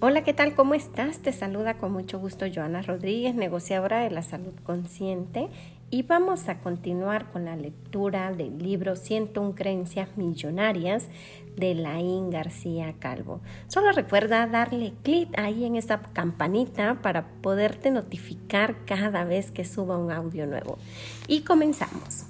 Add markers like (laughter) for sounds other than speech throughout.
Hola, ¿qué tal? ¿Cómo estás? Te saluda con mucho gusto Joana Rodríguez, negociadora de la salud consciente, y vamos a continuar con la lectura del libro 101 creencias millonarias de Laín García Calvo. Solo recuerda darle clic ahí en esa campanita para poderte notificar cada vez que suba un audio nuevo. Y comenzamos.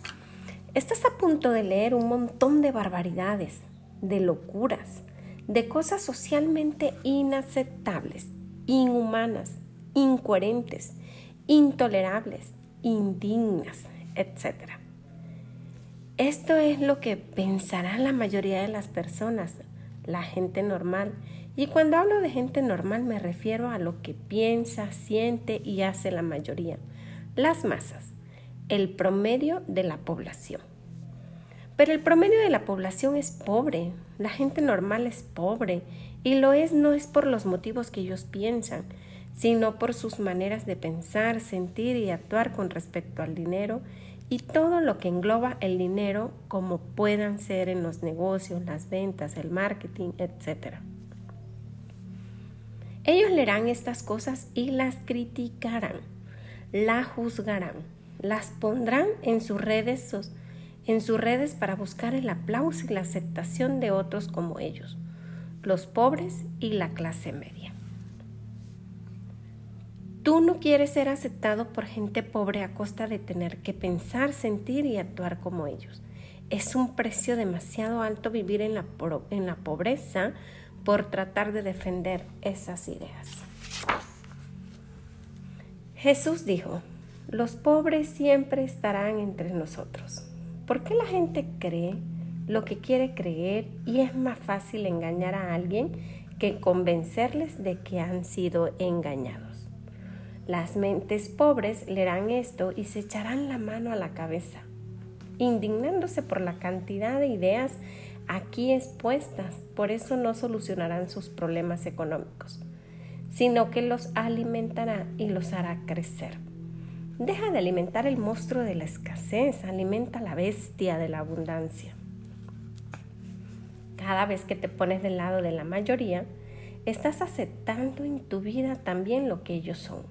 Estás a punto de leer un montón de barbaridades, de locuras, de cosas socialmente inaceptables, inhumanas, incoherentes, intolerables, indignas, etc. Esto es lo que pensará la mayoría de las personas, la gente normal. Y cuando hablo de gente normal me refiero a lo que piensa, siente y hace la mayoría, las masas, el promedio de la población. Pero el promedio de la población es pobre, la gente normal es pobre y lo es no es por los motivos que ellos piensan, sino por sus maneras de pensar, sentir y actuar con respecto al dinero y todo lo que engloba el dinero como puedan ser en los negocios, las ventas, el marketing, etc. Ellos leerán estas cosas y las criticarán, las juzgarán, las pondrán en sus redes en sus redes para buscar el aplauso y la aceptación de otros como ellos, los pobres y la clase media. Tú no quieres ser aceptado por gente pobre a costa de tener que pensar, sentir y actuar como ellos. Es un precio demasiado alto vivir en la, en la pobreza por tratar de defender esas ideas. Jesús dijo, los pobres siempre estarán entre nosotros. ¿Por qué la gente cree lo que quiere creer y es más fácil engañar a alguien que convencerles de que han sido engañados? Las mentes pobres leerán esto y se echarán la mano a la cabeza, indignándose por la cantidad de ideas aquí expuestas. Por eso no solucionarán sus problemas económicos, sino que los alimentará y los hará crecer. Deja de alimentar el monstruo de la escasez, alimenta la bestia de la abundancia. Cada vez que te pones del lado de la mayoría, estás aceptando en tu vida también lo que ellos son,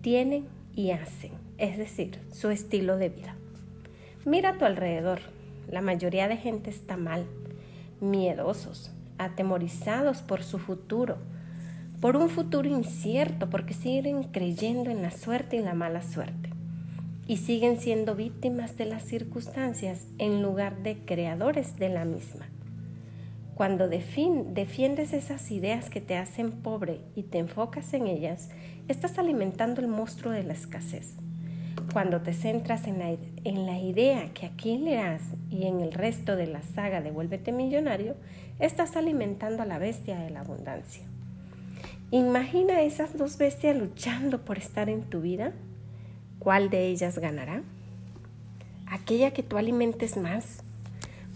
tienen y hacen, es decir, su estilo de vida. Mira a tu alrededor, la mayoría de gente está mal, miedosos, atemorizados por su futuro, por un futuro incierto, porque siguen creyendo en la suerte y la mala suerte. Y siguen siendo víctimas de las circunstancias en lugar de creadores de la misma. Cuando defiendes esas ideas que te hacen pobre y te enfocas en ellas, estás alimentando el monstruo de la escasez. Cuando te centras en la, en la idea que aquí leerás y en el resto de la saga de Vuélvete Millonario, estás alimentando a la bestia de la abundancia. Imagina esas dos bestias luchando por estar en tu vida. ¿Cuál de ellas ganará? Aquella que tú alimentes más.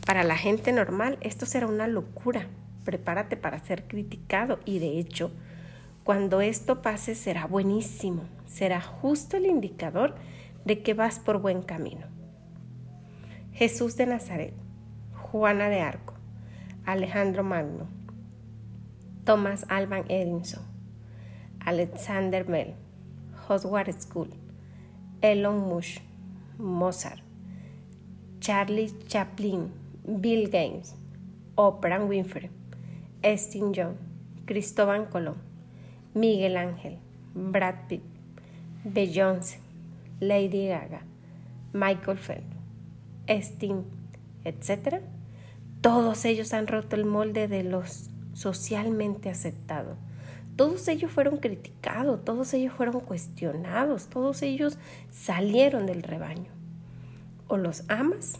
Para la gente normal esto será una locura. Prepárate para ser criticado y de hecho, cuando esto pase será buenísimo. Será justo el indicador de que vas por buen camino. Jesús de Nazaret, Juana de Arco, Alejandro Magno, Thomas Alban Edison, Alexander Bell, Howard School, Elon Musk, Mozart, Charlie Chaplin, Bill Gates, Oprah Winfrey, Steve Jobs, Cristóbal Colón, Miguel Ángel, Brad Pitt, Beyoncé, Lady Gaga, Michael Phelps, Sting, etc. Todos ellos han roto el molde de los socialmente aceptado. Todos ellos fueron criticados, todos ellos fueron cuestionados, todos ellos salieron del rebaño. O los amas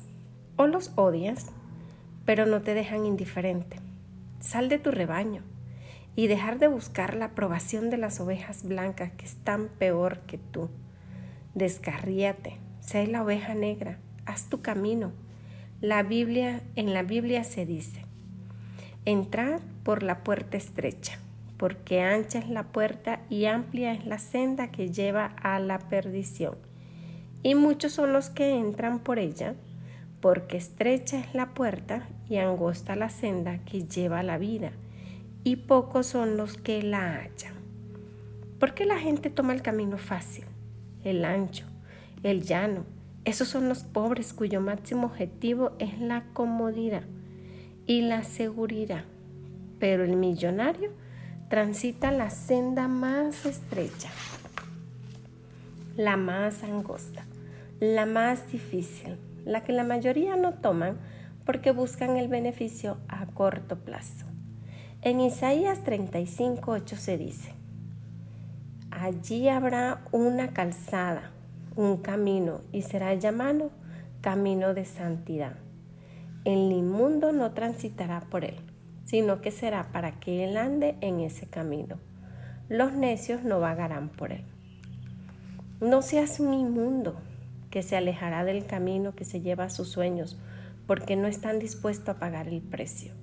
o los odias, pero no te dejan indiferente. Sal de tu rebaño y dejar de buscar la aprobación de las ovejas blancas que están peor que tú. Descarríate, sé la oveja negra, haz tu camino. La Biblia, en la Biblia se dice, entrad por la puerta estrecha, porque ancha es la puerta y amplia es la senda que lleva a la perdición. Y muchos son los que entran por ella, porque estrecha es la puerta y angosta la senda que lleva a la vida, y pocos son los que la hallan. ¿Por qué la gente toma el camino fácil, el ancho, el llano? Esos son los pobres cuyo máximo objetivo es la comodidad y la seguridad. Pero el millonario transita la senda más estrecha, la más angosta, la más difícil, la que la mayoría no toman porque buscan el beneficio a corto plazo. En Isaías 35, 8 se dice, allí habrá una calzada, un camino, y será llamado camino de santidad. El inmundo no transitará por él, sino que será para que él ande en ese camino. Los necios no vagarán por él. No seas un inmundo que se alejará del camino que se lleva a sus sueños, porque no están dispuestos a pagar el precio.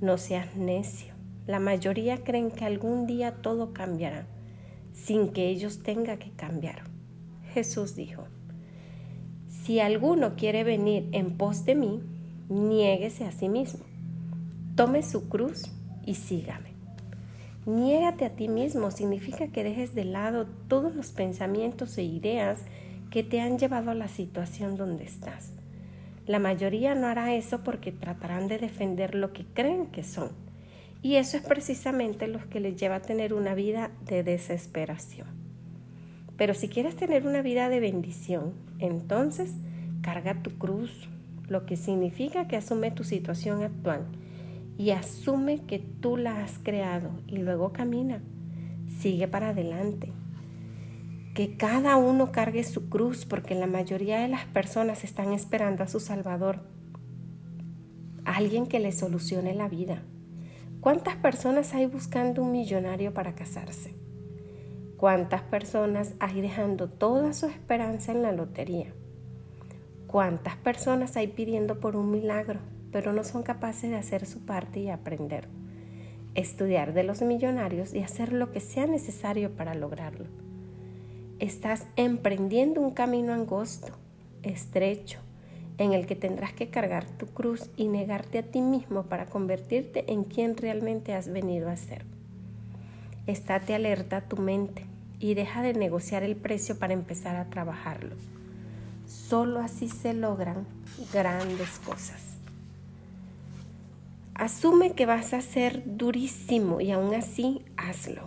No seas necio. La mayoría creen que algún día todo cambiará, sin que ellos tengan que cambiar. Jesús dijo, si alguno quiere venir en pos de mí, niéguese a sí mismo, tome su cruz y sígame. Niégate a ti mismo significa que dejes de lado todos los pensamientos e ideas que te han llevado a la situación donde estás. La mayoría no hará eso porque tratarán de defender lo que creen que son. Y eso es precisamente lo que les lleva a tener una vida de desesperación. Pero si quieres tener una vida de bendición, entonces carga tu cruz, lo que significa que asume tu situación actual y asume que tú la has creado y luego camina. Sigue para adelante que cada uno cargue su cruz porque la mayoría de las personas están esperando a su Salvador, alguien que le solucione la vida. ¿Cuántas personas hay buscando un millonario para casarse? ¿Cuántas personas hay dejando toda su esperanza en la lotería? ¿Cuántas personas hay pidiendo por un milagro, pero no son capaces de hacer su parte y aprender? Estudiar de los millonarios y hacer lo que sea necesario para lograrlo estás emprendiendo un camino angosto, estrecho, en el que tendrás que cargar tu cruz y negarte a ti mismo para convertirte en quien realmente has venido a ser. Estate alerta a tu mente y deja de negociar el precio para empezar a trabajarlo. Solo así se logran grandes cosas. Asume que vas a ser durísimo y aún así hazlo.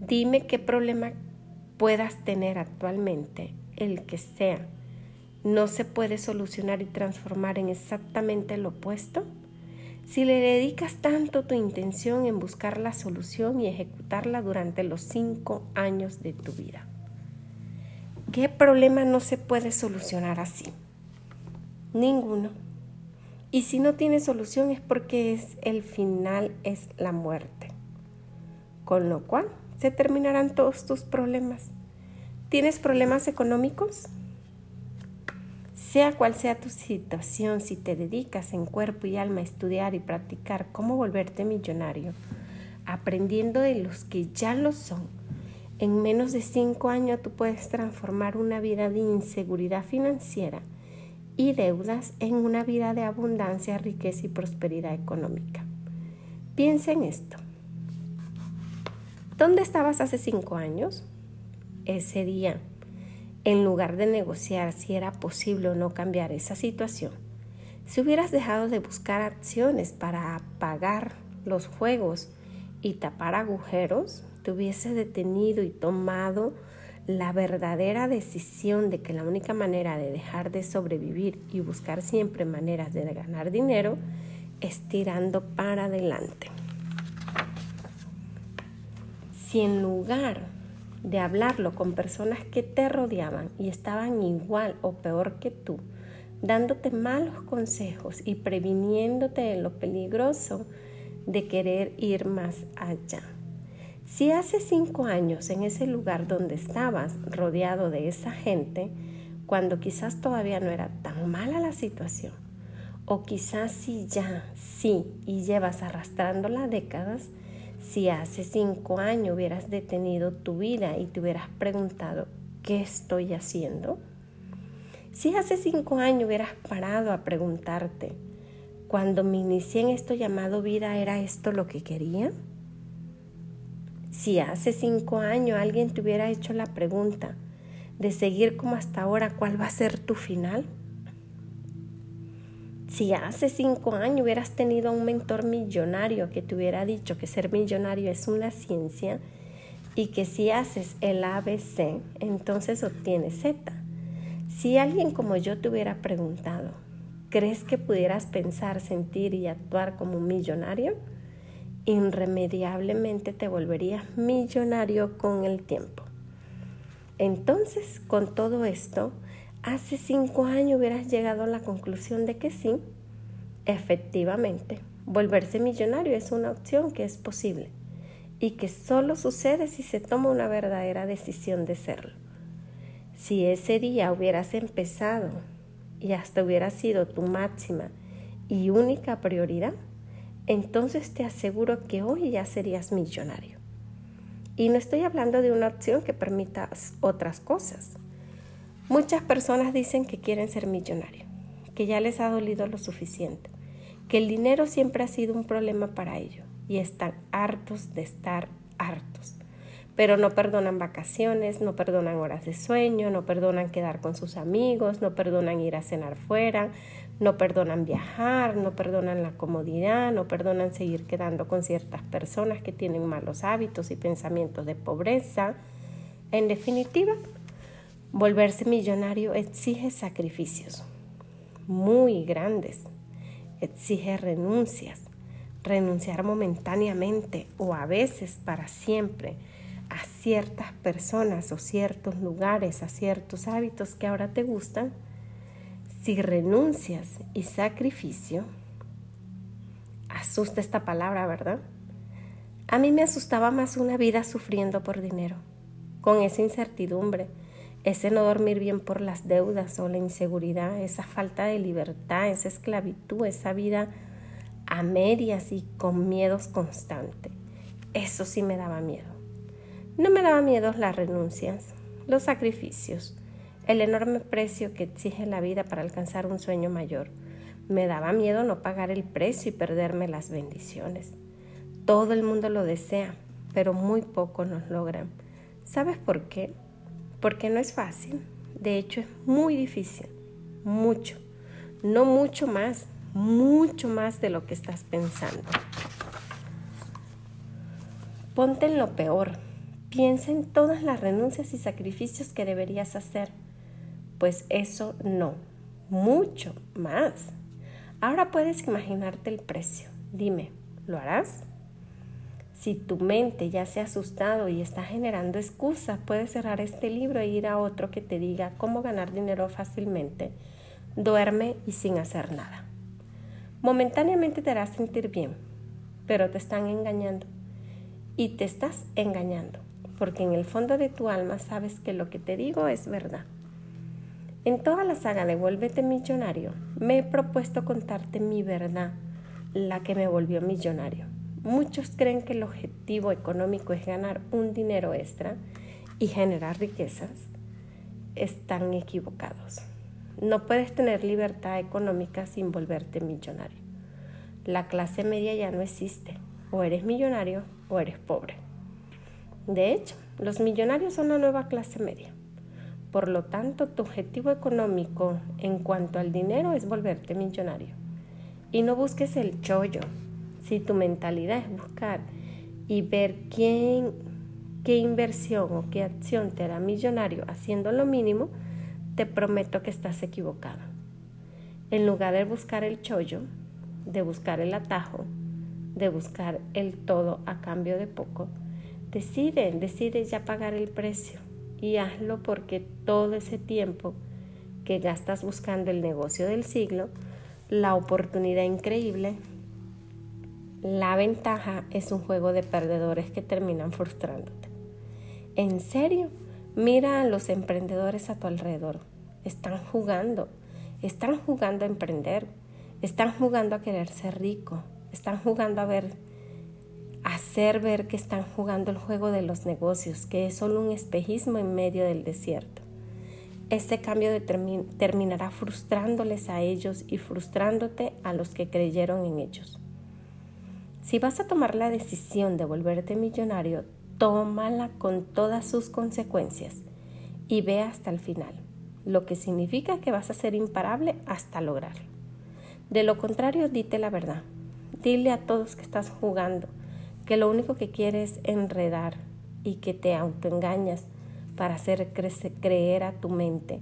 Dime qué problema puedas tener actualmente, el que sea, no se puede solucionar y transformar en exactamente lo opuesto? Si le dedicas tanto tu intención en buscar la solución y ejecutarla durante los cinco años de tu vida. ¿Qué problema no se puede solucionar así? Ninguno. Y si no tiene solución es porque es el final es la muerte. Con lo cual, se terminarán todos tus problemas. ¿Tienes problemas económicos? Sea cual sea tu situación, si te dedicas en cuerpo y alma a estudiar y practicar cómo volverte millonario, aprendiendo de los que ya lo son, en menos de cinco años tú puedes transformar una vida de inseguridad financiera y deudas en una vida de abundancia, riqueza y prosperidad económica. Piensa en esto. ¿Dónde estabas hace cinco años? Ese día, en lugar de negociar si era posible o no cambiar esa situación, si hubieras dejado de buscar acciones para apagar los fuegos y tapar agujeros, te hubieses detenido y tomado la verdadera decisión de que la única manera de dejar de sobrevivir y buscar siempre maneras de ganar dinero es tirando para adelante si en lugar de hablarlo con personas que te rodeaban y estaban igual o peor que tú, dándote malos consejos y previniéndote de lo peligroso de querer ir más allá. Si hace cinco años en ese lugar donde estabas rodeado de esa gente, cuando quizás todavía no era tan mala la situación, o quizás si ya, sí, y llevas arrastrándola décadas, si hace cinco años hubieras detenido tu vida y te hubieras preguntado, ¿qué estoy haciendo? Si hace cinco años hubieras parado a preguntarte, cuando me inicié en esto llamado vida, ¿era esto lo que quería? Si hace cinco años alguien te hubiera hecho la pregunta de seguir como hasta ahora, ¿cuál va a ser tu final? Si hace cinco años hubieras tenido un mentor millonario que te hubiera dicho que ser millonario es una ciencia y que si haces el ABC, entonces obtienes Z. Si alguien como yo te hubiera preguntado, ¿crees que pudieras pensar, sentir y actuar como un millonario? Irremediablemente te volverías millonario con el tiempo. Entonces, con todo esto, hace cinco años hubieras llegado a la conclusión de que sí, efectivamente, volverse millonario es una opción que es posible y que solo sucede si se toma una verdadera decisión de serlo. Si ese día hubieras empezado y hasta hubiera sido tu máxima y única prioridad, entonces te aseguro que hoy ya serías millonario. Y no estoy hablando de una opción que permita otras cosas. Muchas personas dicen que quieren ser millonarios, que ya les ha dolido lo suficiente, que el dinero siempre ha sido un problema para ellos y están hartos de estar hartos. Pero no perdonan vacaciones, no perdonan horas de sueño, no perdonan quedar con sus amigos, no perdonan ir a cenar fuera, no perdonan viajar, no perdonan la comodidad, no perdonan seguir quedando con ciertas personas que tienen malos hábitos y pensamientos de pobreza. En definitiva, volverse millonario exige sacrificios muy grandes, exige renuncias, renunciar momentáneamente o a veces para siempre a ciertas personas o ciertos lugares, a ciertos hábitos que ahora te gustan si renuncias y sacrificio, asusta esta palabra, ¿verdad? A mí me asustaba más una vida sufriendo por dinero, con esa incertidumbre, ese no dormir bien por las deudas o la inseguridad, esa falta de libertad, esa esclavitud, esa vida a medias y con miedos constantes. Eso sí me daba miedo. No me daba miedo las renuncias, los sacrificios, el enorme precio que exige la vida para alcanzar un sueño mayor. Me daba miedo no pagar el precio y perderme las bendiciones. Todo el mundo lo desea, pero muy pocos nos logran. ¿Sabes por qué? Porque no es fácil. De hecho, es muy difícil. Mucho. No mucho más, mucho más de lo que estás pensando. Ponte en lo peor. Piensa en todas las renuncias y sacrificios que deberías hacer pues eso no, mucho más. Ahora puedes imaginarte el precio. Dime, ¿lo harás? Si tu mente ya se ha asustado y está generando excusas, puedes cerrar este libro e ir a otro que te diga cómo ganar dinero fácilmente. Duerme y sin hacer nada. Momentáneamente te harás sentir bien, pero te están engañando. Y te estás engañando, porque en el fondo de tu alma sabes que lo que te digo es verdad. En toda la saga de Vuélvete Millonario, me he propuesto contarte mi verdad, la que me volvió millonario. Muchos creen que el objetivo económico es ganar un dinero extra y generar riquezas. Están equivocados. No puedes tener libertad económica sin volverte millonario. La clase media ya no existe. O eres millonario o eres pobre. De hecho, los millonarios son la nueva clase media. Por lo tanto, tu objetivo económico en cuanto al dinero es volverte millonario. Y no busques el chollo. Si tu mentalidad es buscar y ver quién, qué inversión o qué acción te hará millonario haciendo lo mínimo, te prometo que estás equivocado. En lugar de buscar el chollo, de buscar el atajo, de buscar el todo a cambio de poco, decide, decide ya pagar el precio y hazlo porque todo ese tiempo que gastas buscando el negocio del siglo, la oportunidad increíble, La ventaja es un juego de perdedores que terminan frustrándote. En serio, mira a los emprendedores a tu alrededor. Están jugando, están jugando a emprender, están jugando a querer ser rico, están jugando a ver, hacer ver que están jugando el juego de los negocios, que es solo un espejismo en medio del desierto. Este cambio terminará frustrándoles a ellos y frustrándote a los que creyeron en ellos. Si vas a tomar la decisión de volverte millonario, tómala con todas sus consecuencias y ve hasta el final, lo que significa que vas a ser imparable hasta lograrlo. De lo contrario, dite la verdad. Dile a todos que estás jugando, que lo único que quieres es enredar y que te autoengañas para hacer creer a tu mente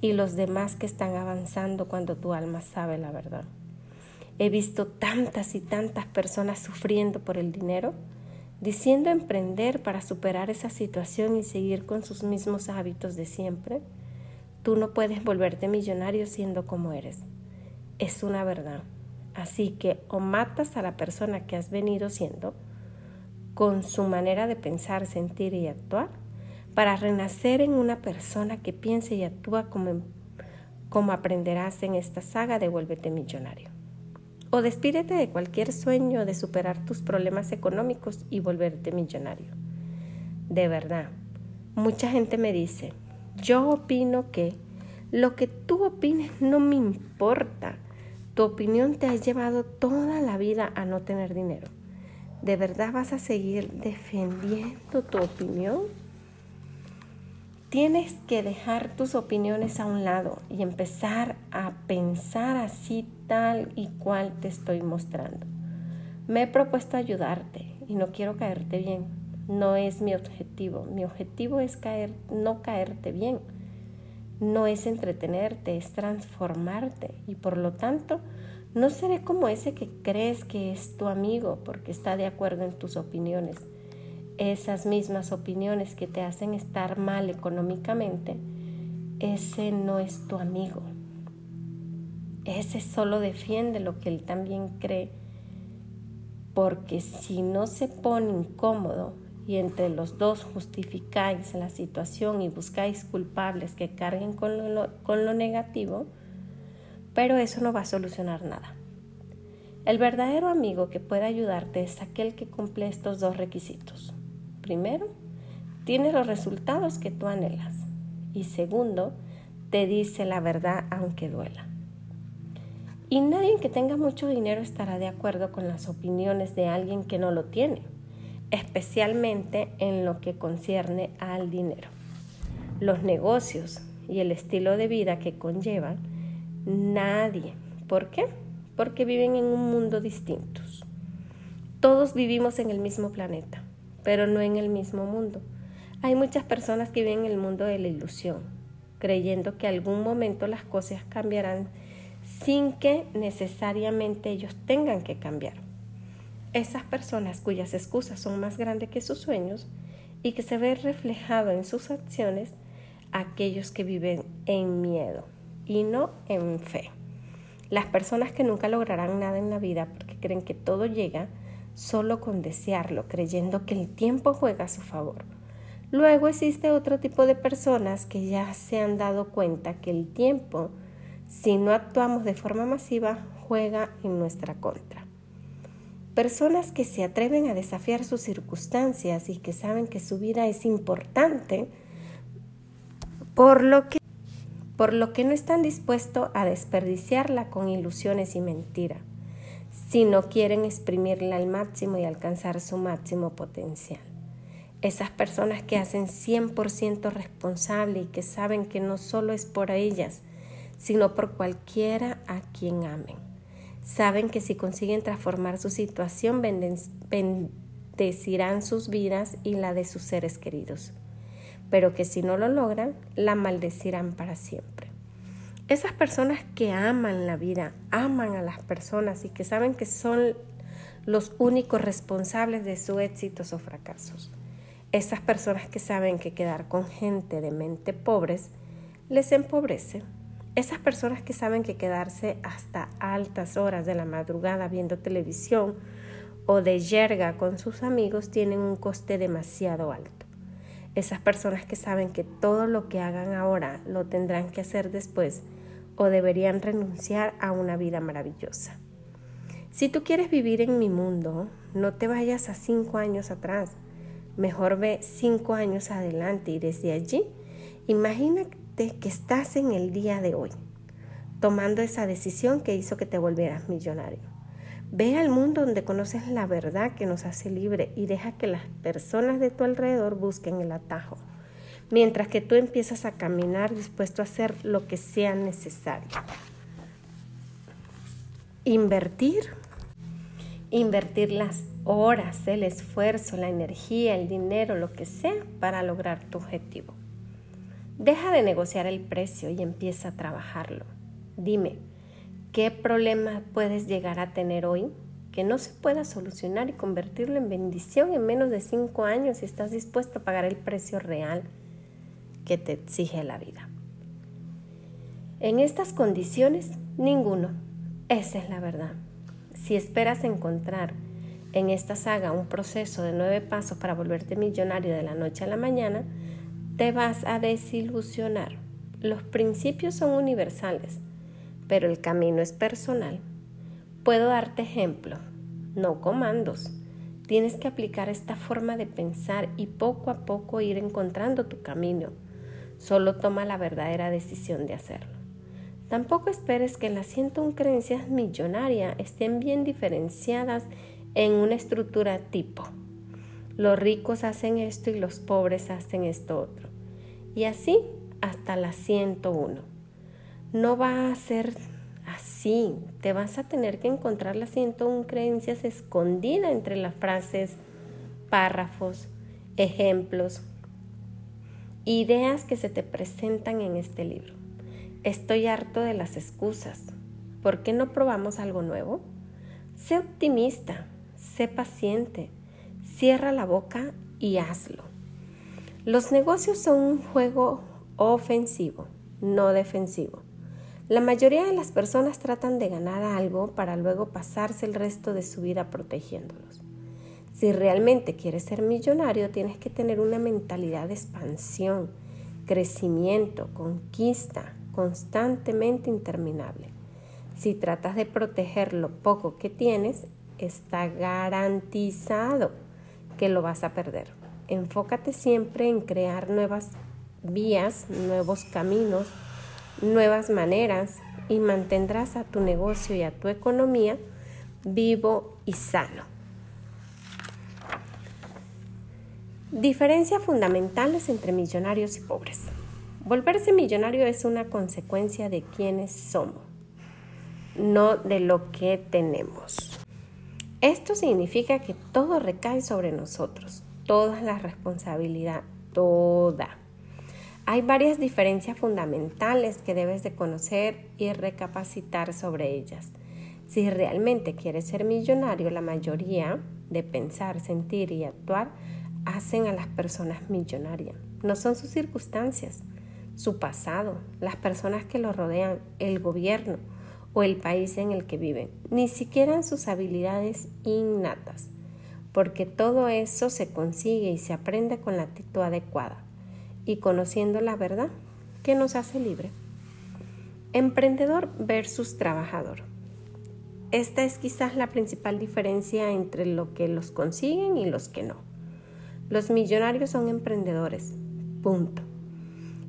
y los demás que están avanzando cuando tu alma sabe la verdad. He visto tantas y tantas personas sufriendo por el dinero, diciendo emprender para superar esa situación y seguir con sus mismos hábitos de siempre. Tú no puedes volverte millonario siendo como eres. Es una verdad. Así que o matas a la persona que has venido siendo con su manera de pensar, sentir y actuar para renacer en una persona que piense y actúa como, como aprenderás en esta saga de Vuélvete Millonario. O despídete de cualquier sueño de superar tus problemas económicos y volverte millonario. De verdad, mucha gente me dice, yo opino que lo que tú opines no me importa. Tu opinión te ha llevado toda la vida a no tener dinero. ¿De verdad vas a seguir defendiendo tu opinión? Tienes que dejar tus opiniones a un lado y empezar a pensar así tal y cual te estoy mostrando. Me he propuesto ayudarte y no quiero caerte bien. No es mi objetivo. Mi objetivo es caer, no caerte bien. No es entretenerte, es transformarte y por lo tanto no seré como ese que crees que es tu amigo porque está de acuerdo en tus opiniones esas mismas opiniones que te hacen estar mal económicamente, ese no es tu amigo. Ese solo defiende lo que él también cree, porque si no se pone incómodo y entre los dos justificáis la situación y buscáis culpables que carguen con lo, con lo negativo, pero eso no va a solucionar nada. El verdadero amigo que puede ayudarte es aquel que cumple estos dos requisitos. Primero, tiene los resultados que tú anhelas. Y segundo, te dice la verdad aunque duela. Y nadie que tenga mucho dinero estará de acuerdo con las opiniones de alguien que no lo tiene, especialmente en lo que concierne al dinero. Los negocios y el estilo de vida que conllevan, nadie. ¿Por qué? Porque viven en un mundo distintos. Todos vivimos en el mismo planeta pero no en el mismo mundo. Hay muchas personas que viven en el mundo de la ilusión, creyendo que algún momento las cosas cambiarán sin que necesariamente ellos tengan que cambiar. Esas personas cuyas excusas son más grandes que sus sueños y que se ve reflejado en sus acciones, aquellos que viven en miedo y no en fe. Las personas que nunca lograrán nada en la vida porque creen que todo llega solo con desearlo, creyendo que el tiempo juega a su favor. Luego existe otro tipo de personas que ya se han dado cuenta que el tiempo, si no actuamos de forma masiva, juega en nuestra contra. Personas que se atreven a desafiar sus circunstancias y que saben que su vida es importante, por lo que, por lo que no están dispuestos a desperdiciarla con ilusiones y mentiras si no quieren exprimirla al máximo y alcanzar su máximo potencial. Esas personas que hacen 100% responsable y que saben que no solo es por ellas, sino por cualquiera a quien amen. Saben que si consiguen transformar su situación, bendecirán sus vidas y la de sus seres queridos, pero que si no lo logran, la maldecirán para siempre. Esas personas que aman la vida, aman a las personas y que saben que son los únicos responsables de sus éxitos o fracasos. Esas personas que saben que quedar con gente de mente pobres les empobrece. Esas personas que saben que quedarse hasta altas horas de la madrugada viendo televisión o de yerga con sus amigos tienen un coste demasiado alto. Esas personas que saben que todo lo que hagan ahora lo tendrán que hacer después o deberían renunciar a una vida maravillosa. Si tú quieres vivir en mi mundo, no te vayas a cinco años atrás. Mejor ve cinco años adelante y desde allí imagínate que estás en el día de hoy, tomando esa decisión que hizo que te volvieras millonario. Ve al mundo donde conoces la verdad que nos hace libre y deja que las personas de tu alrededor busquen el atajo, mientras que tú empiezas a caminar dispuesto a hacer lo que sea necesario. Invertir. Invertir las horas, el esfuerzo, la energía, el dinero, lo que sea para lograr tu objetivo. Deja de negociar el precio y empieza a trabajarlo. Dime, ¿Qué problema puedes llegar a tener hoy que no se pueda solucionar y convertirlo en bendición en menos de cinco años si estás dispuesto a pagar el precio real que te exige la vida? En estas condiciones, ninguno. Esa es la verdad. Si esperas encontrar en esta saga un proceso de nueve pasos para volverte millonario de la noche a la mañana, te vas a desilusionar. Los principios son universales pero el camino es personal. Puedo darte ejemplo, no comandos. Tienes que aplicar esta forma de pensar y poco a poco ir encontrando tu camino. Solo toma la verdadera decisión de hacerlo. Tampoco esperes que las 101 creencias millonarias estén bien diferenciadas en una estructura tipo. Los ricos hacen esto y los pobres hacen esto otro. Y así hasta las 101 no va a ser así. Te vas a tener que encontrar las 101 creencias escondidas entre las frases, párrafos, ejemplos, ideas que se te presentan en este libro. Estoy harto de las excusas. ¿Por qué no probamos algo nuevo? Sé optimista, sé paciente, cierra la boca y hazlo. Los negocios son un juego ofensivo, no defensivo. La mayoría de las personas tratan de ganar algo para luego pasarse el resto de su vida protegiéndolos. Si realmente quieres ser millonario, tienes que tener una mentalidad de expansión, crecimiento, conquista, constantemente interminable. Si tratas de proteger lo poco que tienes, está garantizado que lo vas a perder. Enfócate siempre en crear nuevas vías, nuevos caminos, nuevas maneras y mantendrás a tu negocio y a tu economía vivo y sano. Diferencias fundamentales entre millonarios y pobres. Volverse millonario es una consecuencia de quienes somos, no de lo que tenemos. Esto significa que todo recae sobre nosotros, toda la responsabilidad, toda. Hay varias diferencias fundamentales que debes de conocer y recapacitar sobre ellas. Si realmente quieres ser millonario, la mayoría de pensar, sentir y actuar hacen a las personas millonarias. No son sus circunstancias, su pasado, las personas que lo rodean, el gobierno o el país en el que viven, ni siquiera sus habilidades innatas, porque todo eso se consigue y se aprende con la actitud adecuada y conociendo la verdad que nos hace libre. Emprendedor versus trabajador. Esta es quizás la principal diferencia entre lo que los consiguen y los que no. Los millonarios son emprendedores, punto.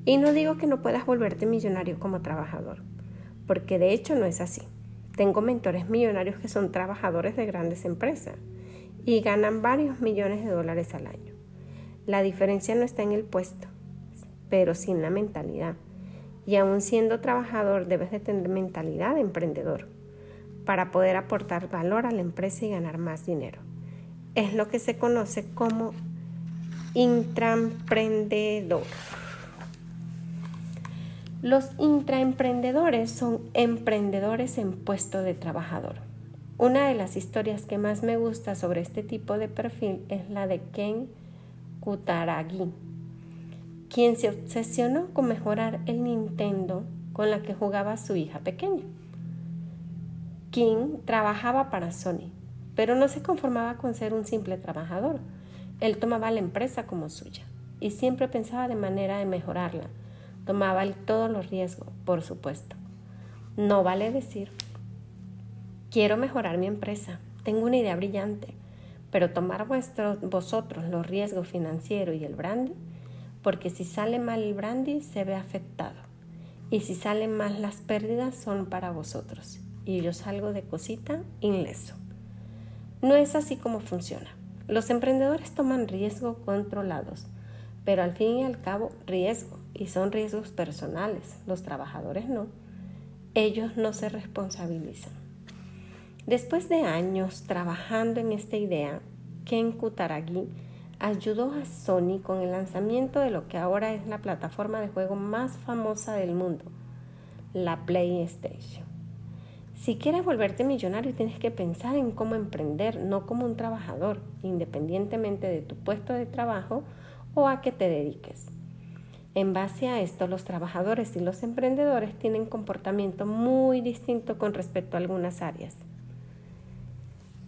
Y no digo que no puedas volverte millonario como trabajador, porque de hecho no es así. Tengo mentores millonarios que son trabajadores de grandes empresas y ganan varios millones de dólares al año. La diferencia no está en el puesto, pero sin la mentalidad. Y aún siendo trabajador debes de tener mentalidad de emprendedor para poder aportar valor a la empresa y ganar más dinero. Es lo que se conoce como intraemprendedor. Los intraemprendedores son emprendedores en puesto de trabajador. Una de las historias que más me gusta sobre este tipo de perfil es la de Ken Kutaragi, quien se obsesionó con mejorar el Nintendo con la que jugaba su hija pequeña. King trabajaba para Sony, pero no se conformaba con ser un simple trabajador. Él tomaba la empresa como suya y siempre pensaba de manera de mejorarla. Tomaba todos los riesgos, por supuesto. No vale decir, quiero mejorar mi empresa, tengo una idea brillante, pero tomar vosotros los riesgos financieros y el brandy, porque si sale mal el brandy se ve afectado y si salen mal las pérdidas son para vosotros y yo salgo de cosita inleso. No es así como funciona. Los emprendedores toman riesgos controlados, pero al fin y al cabo riesgo y son riesgos personales, los trabajadores no ellos no se responsabilizan. Después de años trabajando en esta idea, Ken Kutaragi ayudó a Sony con el lanzamiento de lo que ahora es la plataforma de juego más famosa del mundo, la PlayStation. Si quieres volverte millonario tienes que pensar en cómo emprender, no como un trabajador, independientemente de tu puesto de trabajo o a qué te dediques. En base a esto, los trabajadores y los emprendedores tienen comportamiento muy distinto con respecto a algunas áreas.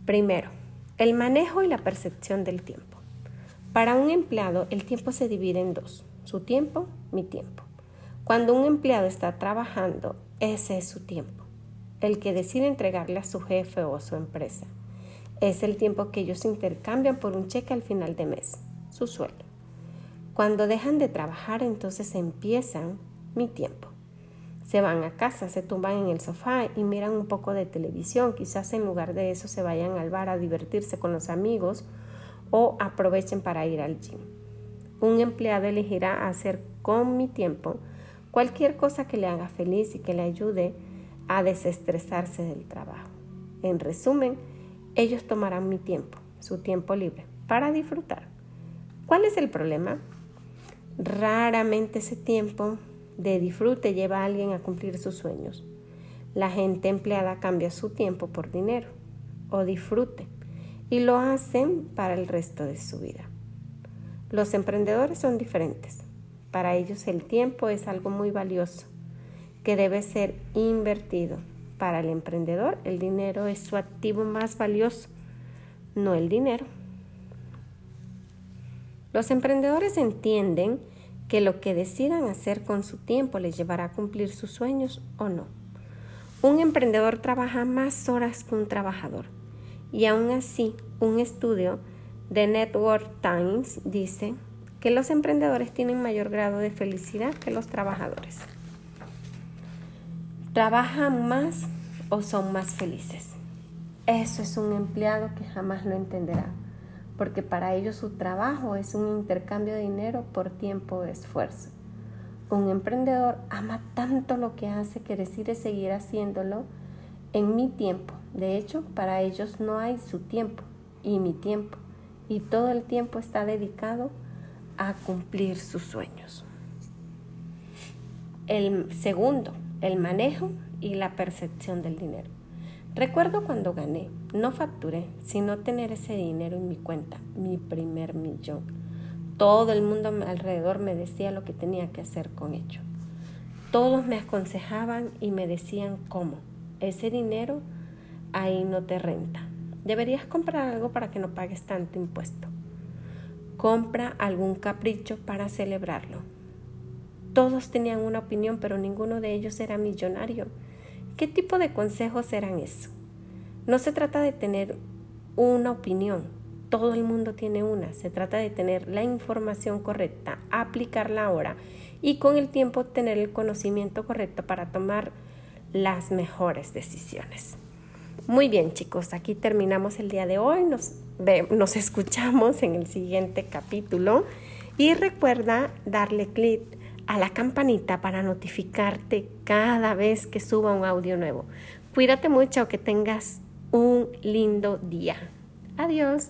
Primero, el manejo y la percepción del tiempo. Para un empleado, el tiempo se divide en dos, su tiempo, mi tiempo. Cuando un empleado está trabajando, ese es su tiempo, el que decide entregarle a su jefe o su empresa. Es el tiempo que ellos intercambian por un cheque al final de mes, su sueldo. Cuando dejan de trabajar, entonces empiezan mi tiempo. Se van a casa, se tumban en el sofá y miran un poco de televisión. Quizás en lugar de eso se vayan al bar a divertirse con los amigos o aprovechen para ir al gym. Un empleado elegirá hacer con mi tiempo cualquier cosa que le haga feliz y que le ayude a desestresarse del trabajo. En resumen, ellos tomarán mi tiempo, su tiempo libre, para disfrutar. ¿Cuál es el problema? Raramente ese tiempo de disfrute lleva a alguien a cumplir sus sueños. La gente empleada cambia su tiempo por dinero o disfrute y lo hacen para el resto de su vida. Los emprendedores son diferentes. Para ellos el tiempo es algo muy valioso que debe ser invertido. Para el emprendedor el dinero es su activo más valioso, no el dinero. Los emprendedores entienden que lo que decidan hacer con su tiempo les llevará a cumplir sus sueños o no. Un emprendedor trabaja más horas que un trabajador y aún así un estudio de Network Times dice que los emprendedores tienen mayor grado de felicidad que los trabajadores. ¿Trabajan más o son más felices? Eso es un empleado que jamás lo entenderá porque para ellos su trabajo es un intercambio de dinero por tiempo o esfuerzo. Un emprendedor ama tanto lo que hace que decide seguir haciéndolo en mi tiempo. De hecho, para ellos no hay su tiempo y mi tiempo, y todo el tiempo está dedicado a cumplir sus sueños. El segundo, el manejo y la percepción del dinero. Recuerdo cuando gané, no facturé, sino tener ese dinero en mi cuenta, mi primer millón. Todo el mundo alrededor me decía lo que tenía que hacer con ello. Todos me aconsejaban y me decían cómo. Ese dinero ahí no te renta. Deberías comprar algo para que no pagues tanto impuesto. Compra algún capricho para celebrarlo. Todos tenían una opinión, pero ninguno de ellos era millonario ¿Qué tipo de consejos eran eso? No se trata de tener una opinión, todo el mundo tiene una, se trata de tener la información correcta, aplicarla ahora y con el tiempo tener el conocimiento correcto para tomar las mejores decisiones. Muy bien chicos, aquí terminamos el día de hoy, nos, nos (laughs) escuchamos en el siguiente capítulo y recuerda darle clic a la campanita para notificarte cada vez que suba un audio nuevo. Cuídate mucho, que tengas un lindo día. Adiós.